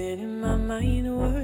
In my mind was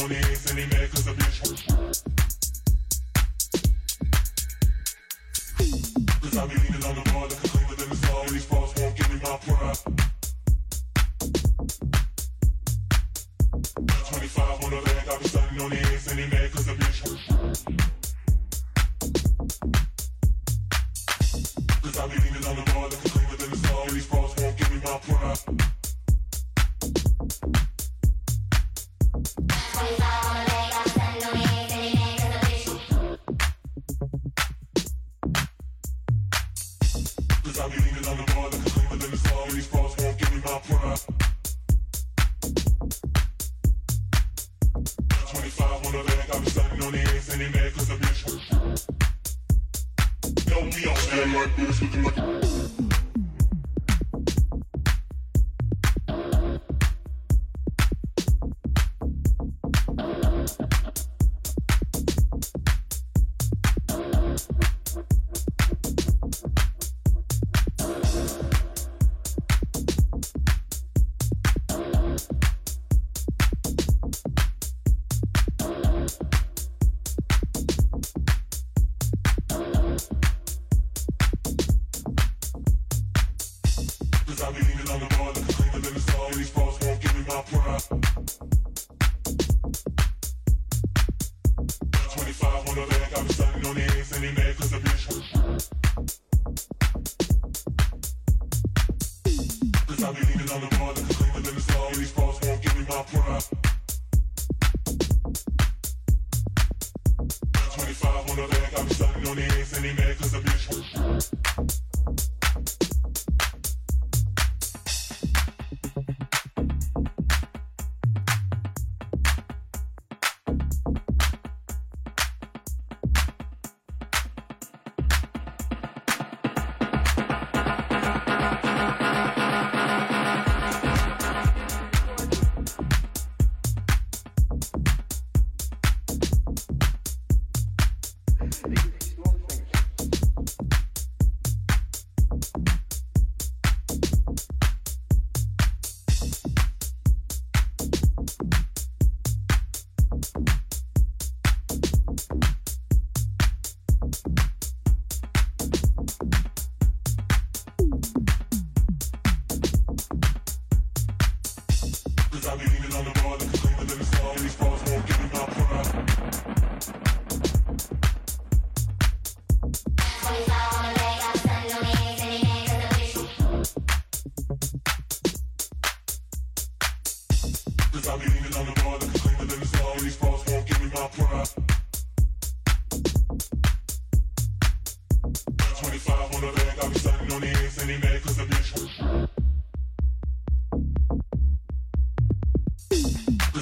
Cause I believe in on the water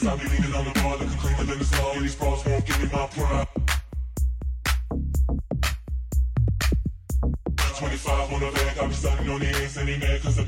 I be leaning on the bar, looking cleaner than the snow. These bras won't give me my pride. 25 on the back, I be starting on the ass any man, cause the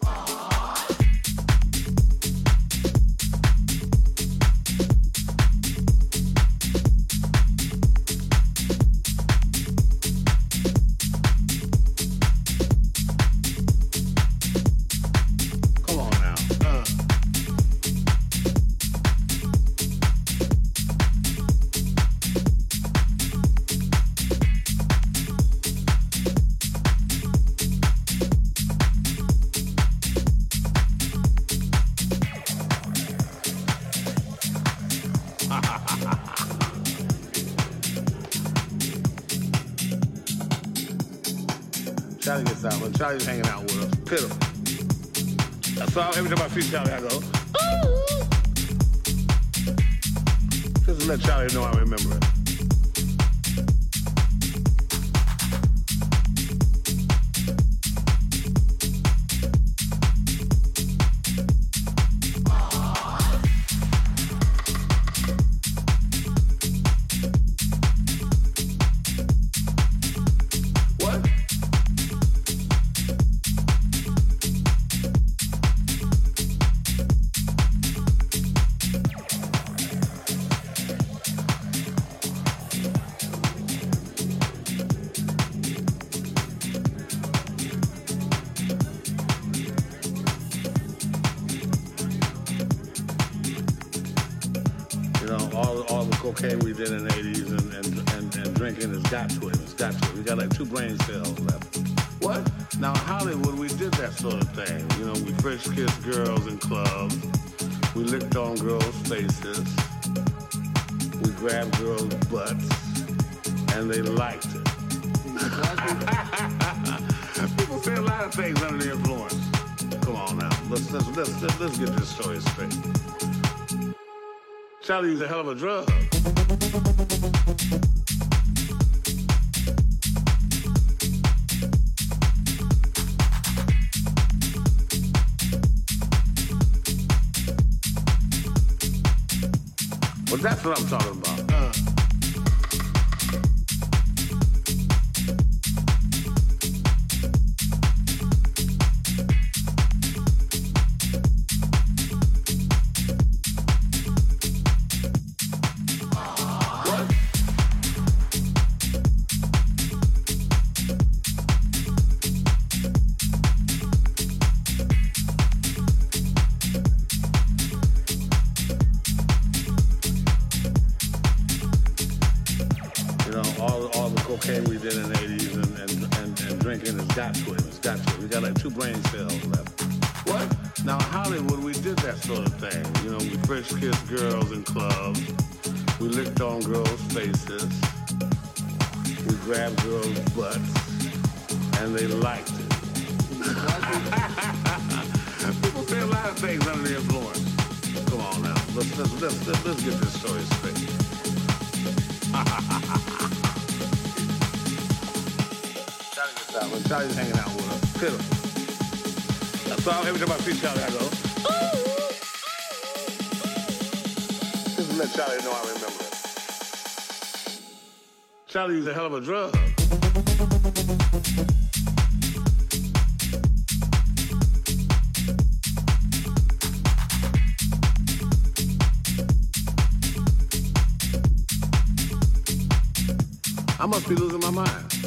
All. Every time I see Charlie, I go, ooh. Just to let Charlie know I remember it. Cali a hell of a drug. I must be losing my mind.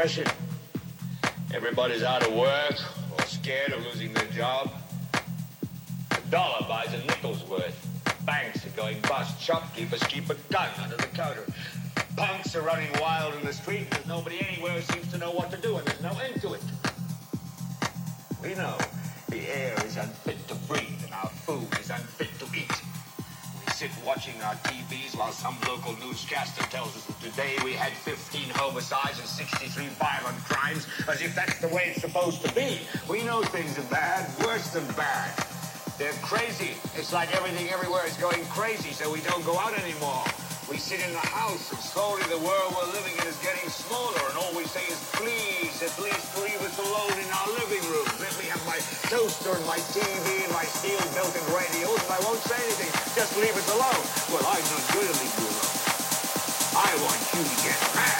Depression. Everybody's out of work or scared of losing their job. A dollar buys a nickel's worth. Banks are going bust. Shopkeepers keep a gun under the counter. Punks are running wild in the street. There's nobody anywhere seems to know what to do, and there's no end to it. We know the air is unfit sit watching our TVs while some local newscaster tells us that today we had 15 homicides and 63 violent crimes, as if that's the way it's supposed to be. We know things are bad, worse than bad. They're crazy. It's like everything everywhere is going crazy, so we don't go out anymore. We sit in the house, and slowly the world we're living in is getting smaller, and all we say is, please, at least leave us alone in our living room. Toaster and my TV and my steel-built-in radios, and I won't say anything. Just leave us alone. Well, I'm not going to leave you alone. I want you to get mad.